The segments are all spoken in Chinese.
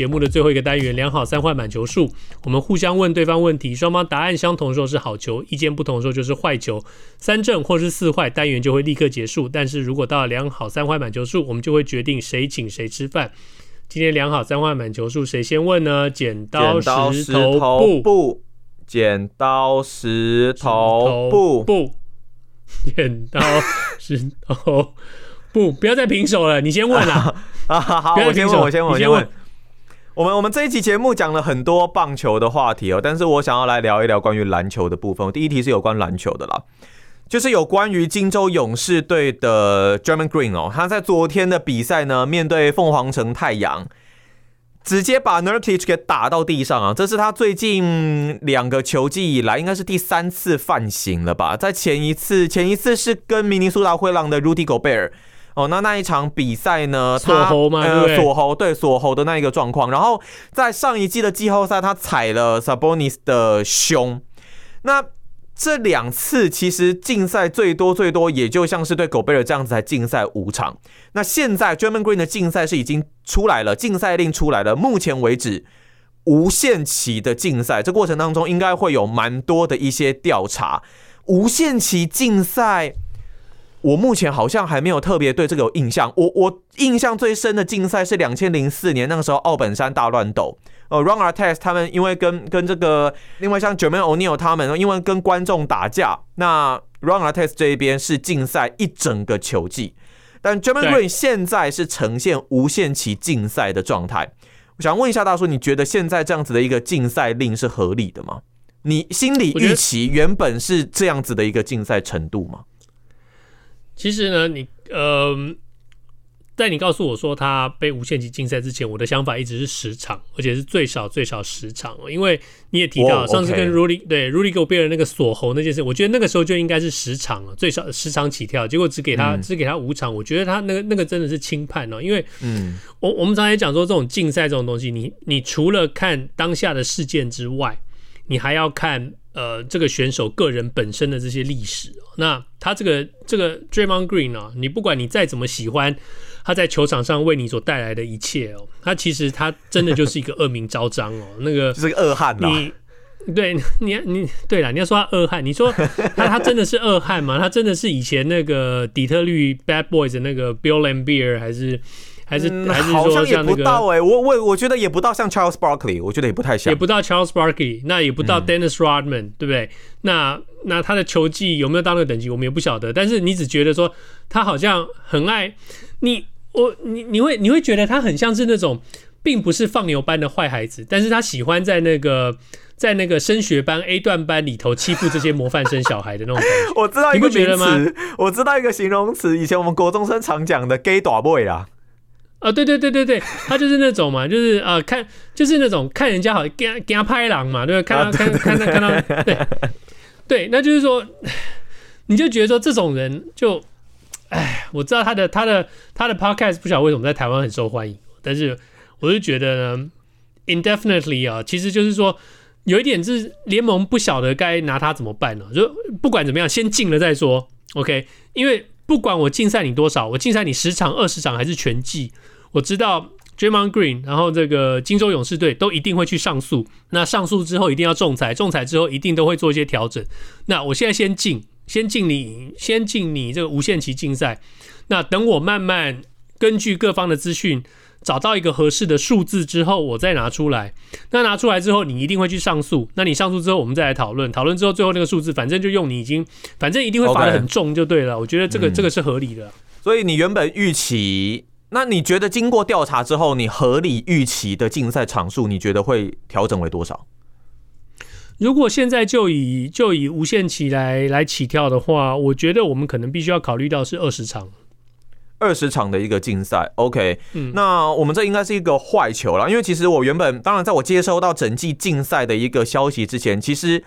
节目的最后一个单元，两好三坏满球数。我们互相问对方问题，双方答案相同的时候是好球，意见不同的时候就是坏球。三正或是四坏，单元就会立刻结束。但是如果到了两好三坏满球数，我们就会决定谁请谁吃饭。今天两好三坏满球数，谁先问呢？剪刀石头布，剪刀石头布，布，剪刀石头布，不要再平手了，你先问啦。啊，好，我先问，我先问，我先问。我们我们这一期节目讲了很多棒球的话题哦，但是我想要来聊一聊关于篮球的部分。第一题是有关篮球的啦，就是有关于金州勇士队的 Draymond Green 哦，他在昨天的比赛呢，面对凤凰城太阳，直接把 Nurkic 给打到地上啊！这是他最近两个球季以来，应该是第三次犯行了吧？在前一次，前一次是跟明尼苏达灰狼的 Rudy Gobert。哦，那那一场比赛呢？锁喉吗？呃，锁喉，对，锁喉的那一个状况。然后在上一季的季后赛，他踩了 Sabonis 的胸。那这两次其实竞赛最多最多，也就像是对狗贝尔这样子，才竞赛五场。那现在 Draymond Green 的竞赛是已经出来了，竞赛令出来了。目前为止，无限期的竞赛，这过程当中应该会有蛮多的一些调查。无限期竞赛。我目前好像还没有特别对这个有印象。我我印象最深的竞赛是两千零四年那个时候奥本山大乱斗，呃，Ron Artest 他们因为跟跟这个另外像 Jermaine O'Neal 他们因为跟观众打架，那 Ron Artest 这一边是竞赛一整个球季，但 Jermaine Green 现在是呈现无限期竞赛的状态。我想问一下大叔，你觉得现在这样子的一个竞赛令是合理的吗？你心里预期原本是这样子的一个竞赛程度吗？其实呢，你呃，在你告诉我说他被无限期禁赛之前，我的想法一直是十场，而且是最少最少十场。因为你也提到上次跟 Rudy 对 Rudy 给我变了那个锁喉那件事，我觉得那个时候就应该是十场了，最少十场起跳。结果只给他只给他五场，我觉得他那个那个真的是轻判哦。因为嗯，我我们常常也讲说，这种竞赛这种东西，你你除了看当下的事件之外，你还要看。呃，这个选手个人本身的这些历史，那他这个这个 Draymond Green 啊，你不管你再怎么喜欢他在球场上为你所带来的一切哦，他其实他真的就是一个恶名昭彰哦，那个 就是个恶汉呐。你对你你对了，你要说他恶汉，你说他他真的是恶汉吗？他真的是以前那个底特律 Bad Boys 的那个 Bill Laimbeer 还是？还是好像也不到哎、欸，我我我觉得也不到像 Charles Barkley，我觉得也不太像，也不到 Charles Barkley，那也不到 Dennis Rodman，、嗯、对不对？那那他的球技有没有到那个等级，我们也不晓得。但是你只觉得说他好像很爱你，我你你会你会觉得他很像是那种并不是放牛班的坏孩子，但是他喜欢在那个在那个升学班 A 段班里头欺负这些模范生小孩的那种感觉。我知道一个名词，我知道一个形容词，以前我们国中生常讲的 “gay 大 boy” 啦。啊，对对对对对，他就是那种嘛，就是呃，看就是那种看人家好，给他给他拍狼嘛，对吧？看到看看到看到，对对，那就是说，你就觉得说这种人就，哎，我知道他的他的他的 podcast 不晓得为什么在台湾很受欢迎，但是我就觉得呢，indefinitely 啊，其实就是说有一点是联盟不晓得该拿他怎么办呢？就不管怎么样，先进了再说，OK，因为。不管我禁赛你多少，我禁赛你十场、二十场还是全季，我知道 Draymond Green，然后这个金州勇士队都一定会去上诉。那上诉之后一定要仲裁，仲裁之后一定都会做一些调整。那我现在先进，先进你，先进你这个无限期竞赛。那等我慢慢根据各方的资讯。找到一个合适的数字之后，我再拿出来。那拿出来之后，你一定会去上诉。那你上诉之后，我们再来讨论。讨论之后，最后那个数字，反正就用你已经，反正一定会罚的很重就对了。Okay. 我觉得这个、嗯、这个是合理的。所以你原本预期，那你觉得经过调查之后，你合理预期的竞赛场数，你觉得会调整为多少？如果现在就以就以无限期来来起跳的话，我觉得我们可能必须要考虑到是二十场。二十场的一个竞赛，OK，嗯，那我们这应该是一个坏球了，因为其实我原本，当然在我接收到整季竞赛的一个消息之前，其实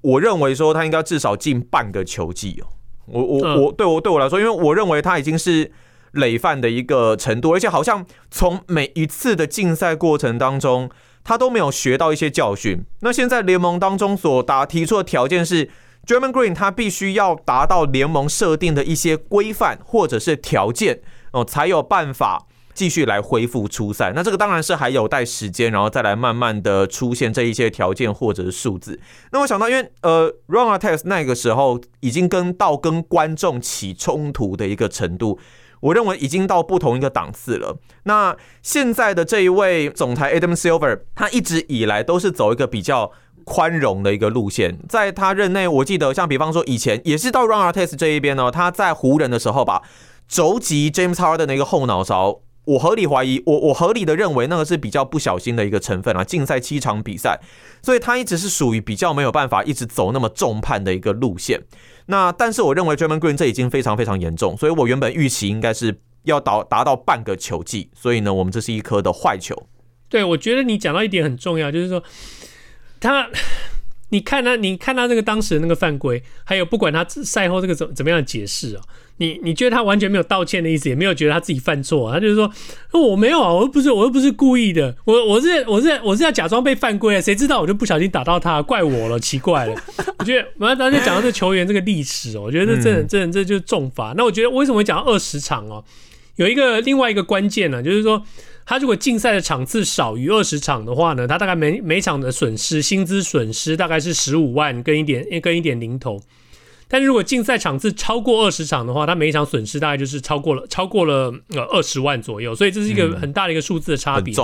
我认为说他应该至少进半个球季哦，我我我对我对我来说，因为我认为他已经是累犯的一个程度，而且好像从每一次的竞赛过程当中，他都没有学到一些教训。那现在联盟当中所答提出的条件是 d r a m o n Green 他必须要达到联盟设定的一些规范或者是条件哦，才有办法。继续来恢复出赛，那这个当然是还有待时间，然后再来慢慢的出现这一些条件或者是数字。那我想到，因为呃，Ron Artest 那个时候已经跟到跟观众起冲突的一个程度，我认为已经到不同一个档次了。那现在的这一位总裁 Adam Silver，他一直以来都是走一个比较宽容的一个路线，在他任内，我记得像比方说以前也是到 Ron Artest 这一边呢，他在湖人的时候吧，肘击 James Harden 的那个后脑勺。我合理怀疑，我我合理的认为那个是比较不小心的一个成分啊。竞赛七场比赛，所以他一直是属于比较没有办法一直走那么重判的一个路线。那但是我认为 d r a m o n Green 这已经非常非常严重，所以我原本预期应该是要达达到半个球季，所以呢，我们这是一颗的坏球。对，我觉得你讲到一点很重要，就是说他。你看他，你看他这个当时的那个犯规，还有不管他赛后这个怎怎么样解释啊，你你觉得他完全没有道歉的意思，也没有觉得他自己犯错，他就是说，我没有啊，我又不是，我又不是故意的，我我是我是我是要假装被犯规啊，谁知道我就不小心打到他，怪我了，奇怪了。我觉得，完了，刚才讲到这球员这个历史哦，我觉得这这这这就是重罚。那我觉得为什么会讲到二十场哦？有一个另外一个关键呢，就是说。他如果竞赛的场次少于二十场的话呢，他大概每每场的损失薪资损失大概是十五万跟一点跟一点零头。但是如果竞赛场次超过二十场的话，他每一场损失大概就是超过了超过了呃二十万左右。所以这是一个很大的一个数字的差别。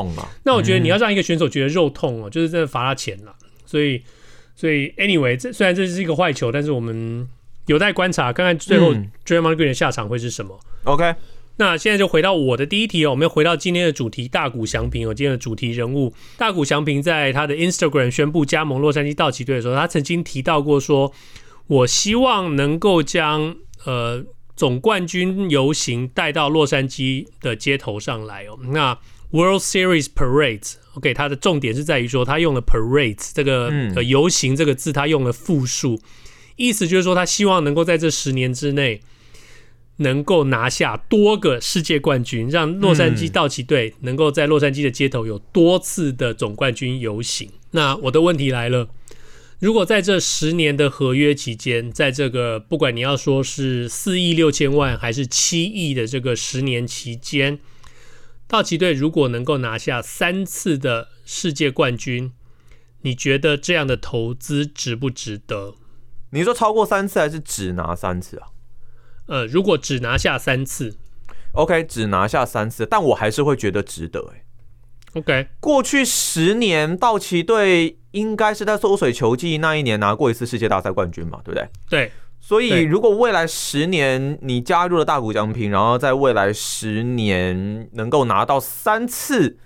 那我觉得你要让一个选手觉得肉痛哦，就是真的罚他钱了。所以所以 anyway，这虽然这是一个坏球，但是我们有待观察，看看最后 Draymond Green 的下场会是什么。OK。那现在就回到我的第一题哦，我们要回到今天的主题大谷翔平哦，今天的主题人物大谷翔平在他的 Instagram 宣布加盟洛杉矶道奇队的时候，他曾经提到过说，我希望能够将呃总冠军游行带到洛杉矶的街头上来哦。那 World Series Parades，OK，它的重点是在于说他用了 Parades 这个呃游行这个字，他用了复数，意思就是说他希望能够在这十年之内。能够拿下多个世界冠军，让洛杉矶道奇队能够在洛杉矶的街头有多次的总冠军游行。那我的问题来了：如果在这十年的合约期间，在这个不管你要说是四亿六千万还是七亿的这个十年期间，道奇队如果能够拿下三次的世界冠军，你觉得这样的投资值不值得？你说超过三次还是只拿三次啊？呃，如果只拿下三次，OK，只拿下三次，但我还是会觉得值得哎。OK，过去十年道奇队应该是在缩水球季那一年拿过一次世界大赛冠军嘛，对不对？对。所以如果未来十年你加入了大谷翔平，然后在未来十年能够拿到三次。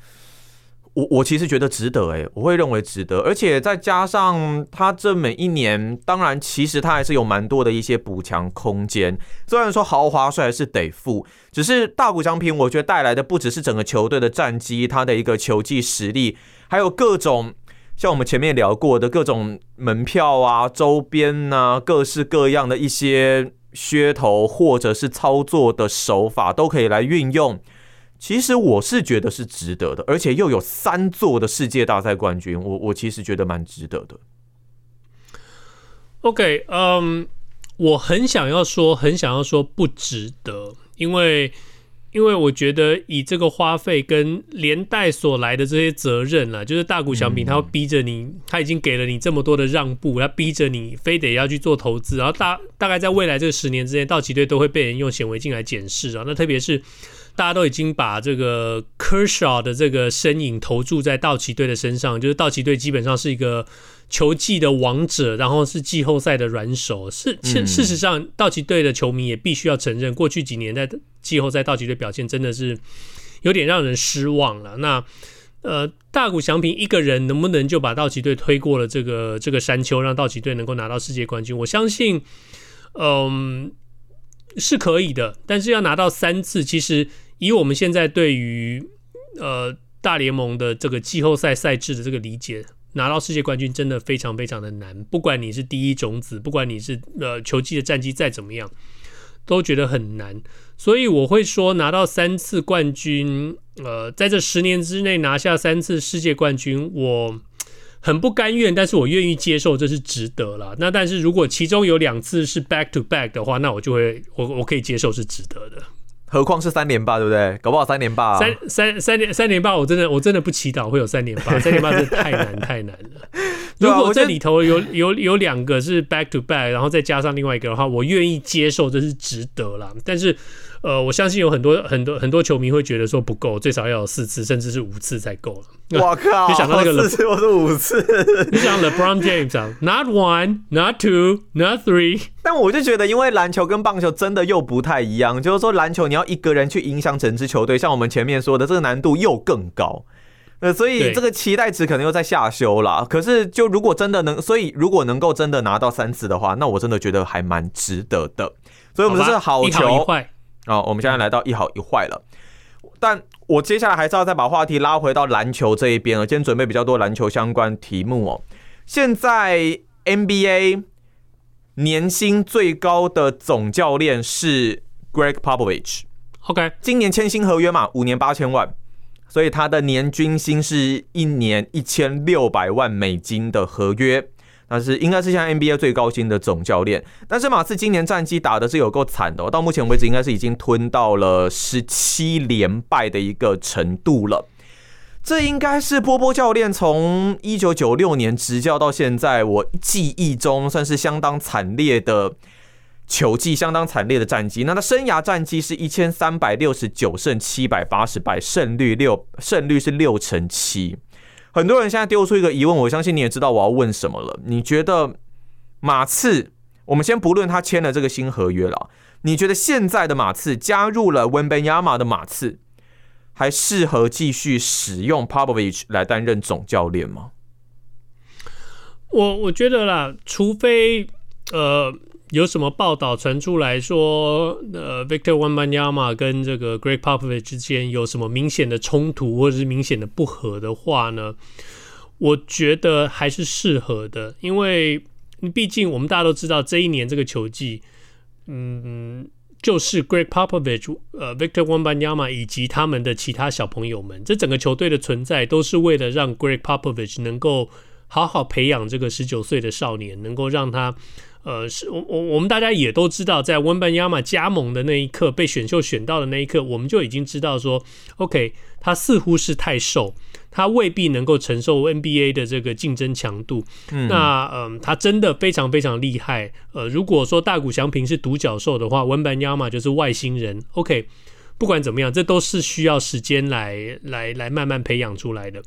我我其实觉得值得诶，我会认为值得，而且再加上他这每一年，当然其实他还是有蛮多的一些补强空间。虽然说豪华税还是得付，只是大谷翔平，我觉得带来的不只是整个球队的战绩，他的一个球技实力，还有各种像我们前面聊过的各种门票啊、周边啊、各式各样的一些噱头或者是操作的手法，都可以来运用。其实我是觉得是值得的，而且又有三座的世界大赛冠军，我我其实觉得蛮值得的。OK，嗯、um，我很想要说，很想要说不值得，因为因为我觉得以这个花费跟连带所来的这些责任啊，就是大谷翔平他会逼着你，他已经给了你这么多的让步，他逼着你非得要去做投资，然后大大概在未来这十年之内，道奇队都会被人用显微镜来检视啊，那特别是。大家都已经把这个 Kershaw 的这个身影投注在道奇队的身上，就是道奇队基本上是一个球技的王者，然后是季后赛的软手。是，事事实上，道奇队的球迷也必须要承认，过去几年在季后赛道奇队表现真的是有点让人失望了。那呃，大谷翔平一个人能不能就把道奇队推过了这个这个山丘，让道奇队能够拿到世界冠军？我相信，嗯，是可以的，但是要拿到三次，其实。以我们现在对于呃大联盟的这个季后赛赛制的这个理解，拿到世界冠军真的非常非常的难。不管你是第一种子，不管你是呃球季的战绩再怎么样，都觉得很难。所以我会说，拿到三次冠军，呃，在这十年之内拿下三次世界冠军，我很不甘愿，但是我愿意接受，这是值得了。那但是如果其中有两次是 back to back 的话，那我就会我我可以接受是值得的。何况是三连霸，对不对？搞不好三连霸，三三三连三连霸，我真的我真的不祈祷会有三连霸，三连霸真的太难太难了。如果这里头有有有两个是 back to back，然后再加上另外一个的话，我愿意接受，这是值得啦。但是。呃，我相信有很多很多很多球迷会觉得说不够，最少要有四次，甚至是五次才够了。我靠！你想到那个四次或是五次？你想 LeBron James 啊？Not one, not two, not three。但我就觉得，因为篮球跟棒球真的又不太一样，就是说篮球你要一个人去影响整支球队，像我们前面说的，这个难度又更高。呃，所以这个期待值可能又在下修啦。可是，就如果真的能，所以如果能够真的拿到三次的话，那我真的觉得还蛮值得的。所以，我们是好球。哦，我们现在来到一好一坏了，但我接下来还是要再把话题拉回到篮球这一边了。今天准备比较多篮球相关题目哦。现在 NBA 年薪最高的总教练是 Greg Popovich，OK，今年签新合约嘛，五年八千万，所以他的年均薪是一年一千六百万美金的合约。那是应该是现在 NBA 最高薪的总教练，但是马刺今年战绩打的是有够惨的，哦到目前为止应该是已经吞到了十七连败的一个程度了。这应该是波波教练从一九九六年执教到现在，我记忆中算是相当惨烈的球季，相当惨烈的战绩。那他生涯战绩是一千三百六十九胜七百八十败，胜率六胜率是六成七。很多人现在丢出一个疑问，我相信你也知道我要问什么了。你觉得马刺，我们先不论他签了这个新合约了，你觉得现在的马刺加入了温本亚马的马刺，还适合继续使用 Popovich 来担任总教练吗？我我觉得啦，除非呃。有什么报道传出来说，呃，Victor Wembanyama 跟这个 Greg Popovich 之间有什么明显的冲突或者是明显的不合的话呢？我觉得还是适合的，因为毕竟我们大家都知道，这一年这个球季，嗯，就是 Greg Popovich、呃，Victor Wembanyama 以及他们的其他小朋友们，这整个球队的存在都是为了让 Greg Popovich 能够好好培养这个十九岁的少年，能够让他。呃，是我我我们大家也都知道，在温班亚马加盟的那一刻，被选秀选到的那一刻，我们就已经知道说，OK，他似乎是太瘦，他未必能够承受 NBA 的这个竞争强度。嗯，那嗯、呃，他真的非常非常厉害。呃，如果说大谷翔平是独角兽的话，温班亚马就是外星人。OK，不管怎么样，这都是需要时间来来来慢慢培养出来的。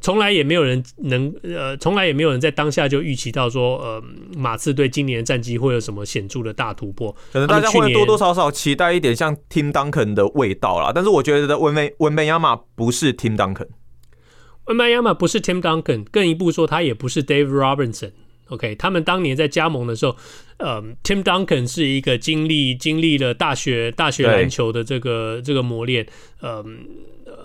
从来也没有人能呃，从来也没有人在当下就预期到说，呃，马刺队今年战绩会有什么显著的大突破。可能大家会多多少少期待一点像 Tim Duncan 的味道啦。但是我觉得温梅温梅亚马不是 Tim Duncan，温梅亚马不是 Tim Duncan，更一步说他也不是 Dave Robinson。OK，他们当年在加盟的时候，呃，Tim Duncan 是一个经历经历了大学大学篮球的这个这个磨练，呃。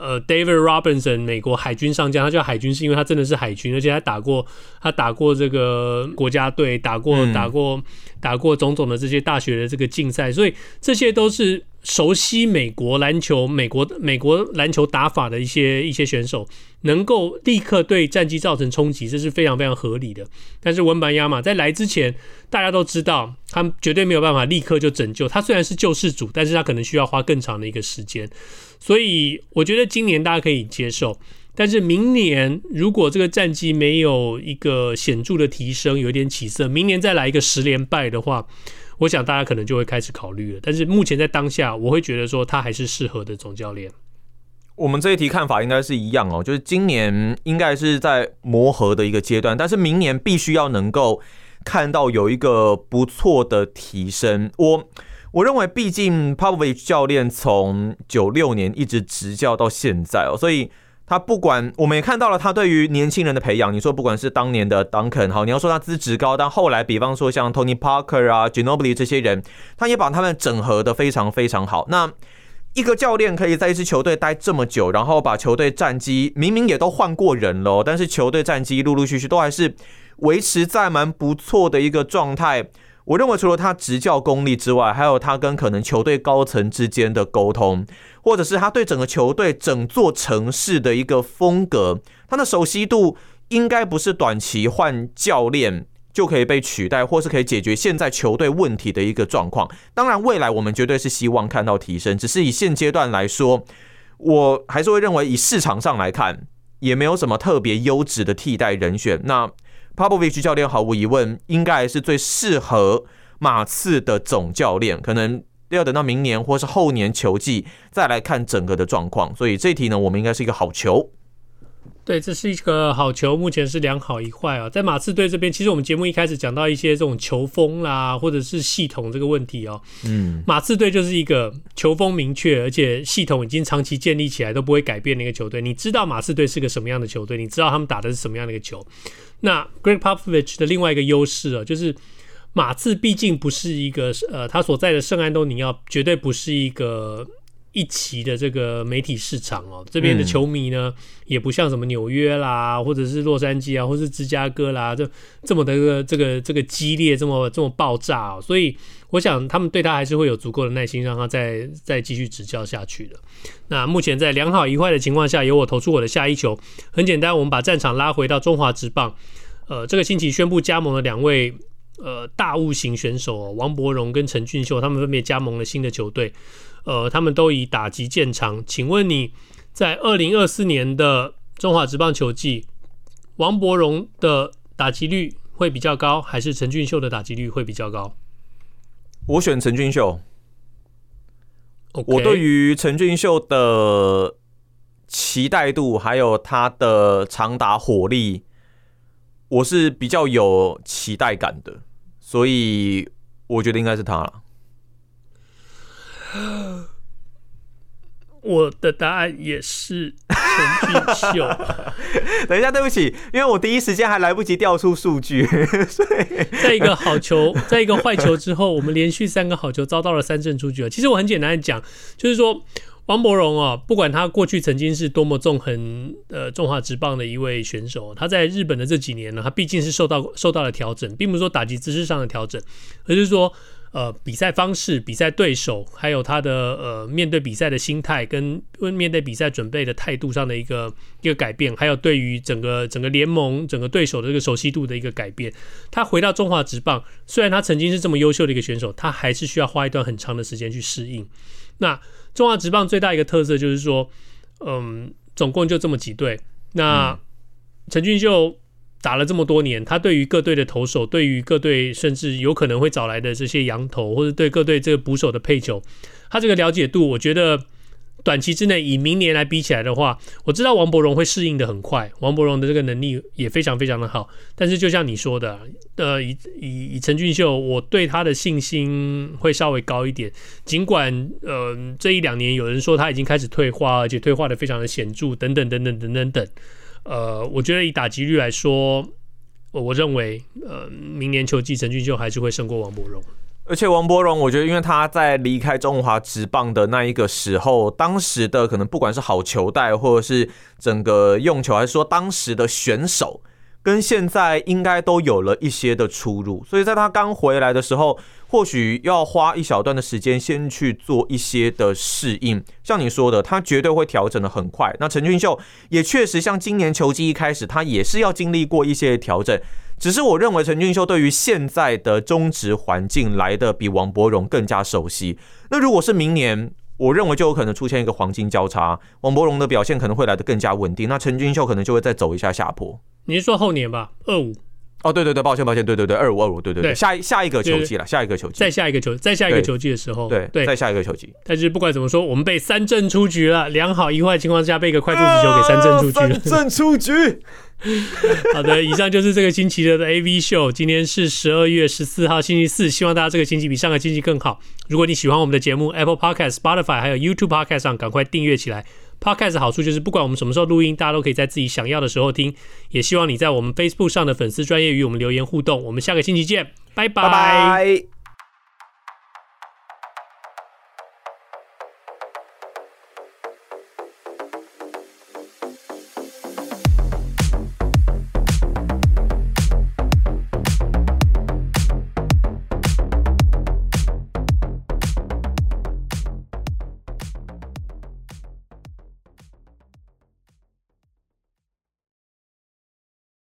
呃，David Robinson，美国海军上将，他叫海军是因为他真的是海军，而且他打过，他打过这个国家队，打过、嗯、打过打过种种的这些大学的这个竞赛，所以这些都是熟悉美国篮球、美国美国篮球打法的一些一些选手，能够立刻对战绩造成冲击，这是非常非常合理的。但是文班亚马在来之前，大家都知道，他绝对没有办法立刻就拯救他，虽然是救世主，但是他可能需要花更长的一个时间。所以我觉得今年大家可以接受，但是明年如果这个战绩没有一个显著的提升，有点起色，明年再来一个十连败的话，我想大家可能就会开始考虑了。但是目前在当下，我会觉得说他还是适合的总教练。我们这一题看法应该是一样哦，就是今年应该是在磨合的一个阶段，但是明年必须要能够看到有一个不错的提升。我。我认为，毕竟 Popovich 教练从九六年一直执教到现在哦，所以他不管我们也看到了他对于年轻人的培养。你说不管是当年的 Duncan 好，你要说他资质高，但后来比方说像 Tony Parker 啊、Ginobili 这些人，他也把他们整合的非常非常好。那一个教练可以在一支球队待这么久，然后把球队战绩明明也都换过人了，但是球队战绩陆陆续续都还是维持在蛮不错的一个状态。我认为除了他执教功力之外，还有他跟可能球队高层之间的沟通，或者是他对整个球队整座城市的一个风格，他的熟悉度应该不是短期换教练就可以被取代，或是可以解决现在球队问题的一个状况。当然，未来我们绝对是希望看到提升，只是以现阶段来说，我还是会认为以市场上来看，也没有什么特别优质的替代人选。那 Popovich 教练毫无疑问应该是最适合马刺的总教练，可能要等到明年或是后年球季再来看整个的状况。所以这一题呢，我们应该是一个好球。对，这是一个好球，目前是两好一坏啊。在马刺队这边，其实我们节目一开始讲到一些这种球风啦，或者是系统这个问题哦。嗯，马刺队就是一个球风明确，而且系统已经长期建立起来都不会改变的一个球队。你知道马刺队是个什么样的球队，你知道他们打的是什么样的一个球。那 Greg Popovich 的另外一个优势啊，就是马刺毕竟不是一个呃，他所在的圣安东尼奥绝对不是一个。一期的这个媒体市场哦，这边的球迷呢，嗯、也不像什么纽约啦，或者是洛杉矶啊，或是芝加哥啦，这这么的这个这个这个激烈，这么这么爆炸哦，所以我想他们对他还是会有足够的耐心，让他再再继续执教下去的。那目前在良好一坏的情况下，由我投出我的下一球。很简单，我们把战场拉回到中华职棒，呃，这个星期宣布加盟的两位呃大物型选手哦，王柏荣跟陈俊秀，他们分别加盟了新的球队。呃，他们都以打击见长。请问你在二零二四年的中华职棒球季，王柏荣的打击率会比较高，还是陈俊秀的打击率会比较高？我选陈俊秀。我对于陈俊秀的期待度，还有他的长打火力，我是比较有期待感的，所以我觉得应该是他了。我的答案也是陈俊秀。等一下，对不起，因为我第一时间还来不及调出数据。所以在一个好球，在一个坏球之后，我们连续三个好球遭到了三振出局了。其实我很简单的讲，就是说王柏荣啊，不管他过去曾经是多么纵横呃中华职棒的一位选手，他在日本的这几年呢，他毕竟是受到受到了调整，并不是说打击姿势上的调整，而是说。呃，比赛方式、比赛对手，还有他的呃面对比赛的心态，跟面对比赛准备的态度上的一个一个改变，还有对于整个整个联盟、整个对手的这个熟悉度的一个改变。他回到中华职棒，虽然他曾经是这么优秀的一个选手，他还是需要花一段很长的时间去适应。那中华职棒最大一个特色就是说，嗯，总共就这么几队。那陈俊秀。打了这么多年，他对于各队的投手，对于各队甚至有可能会找来的这些洋投，或者对各队这个捕手的配球，他这个了解度，我觉得短期之内以明年来比起来的话，我知道王柏荣会适应的很快，王柏荣的这个能力也非常非常的好。但是就像你说的，呃，以以以陈俊秀，我对他的信心会稍微高一点。尽管呃这一两年有人说他已经开始退化，而且退化的非常的显著，等等等等等等等。呃，我觉得以打击率来说，我认为，呃，明年球季陈俊秀还是会胜过王柏荣。而且王柏荣，我觉得因为他在离开中华职棒的那一个时候，当时的可能不管是好球带，或者是整个用球，还是说当时的选手。跟现在应该都有了一些的出入，所以在他刚回来的时候，或许要花一小段的时间先去做一些的适应。像你说的，他绝对会调整得很快。那陈俊秀也确实像今年球季一开始，他也是要经历过一些调整。只是我认为陈俊秀对于现在的中职环境来的比王柏融更加熟悉。那如果是明年，我认为就有可能出现一个黄金交叉，王柏融的表现可能会来得更加稳定，那陈俊秀可能就会再走一下下坡。你是说后年吧？二五？哦，对对对，抱歉抱歉，对对对，二五二五，对对对，下一下一个球季了，下一个球季，再下一个球，再下一个球季的时候，对对，再下一个球季。但是不管怎么说，我们被三振出局了，良好一坏情况下被一个快速直球给三振出局了，三振出局。好的，以上就是这个星期的 AV Show。今天是十二月十四号星期四，希望大家这个星期比上个星期更好。如果你喜欢我们的节目，Apple Podcast、Spotify 还有 YouTube Podcast 上赶快订阅起来。Podcast 好处就是不管我们什么时候录音，大家都可以在自己想要的时候听。也希望你在我们 Facebook 上的粉丝专业与我们留言互动。我们下个星期见，拜拜。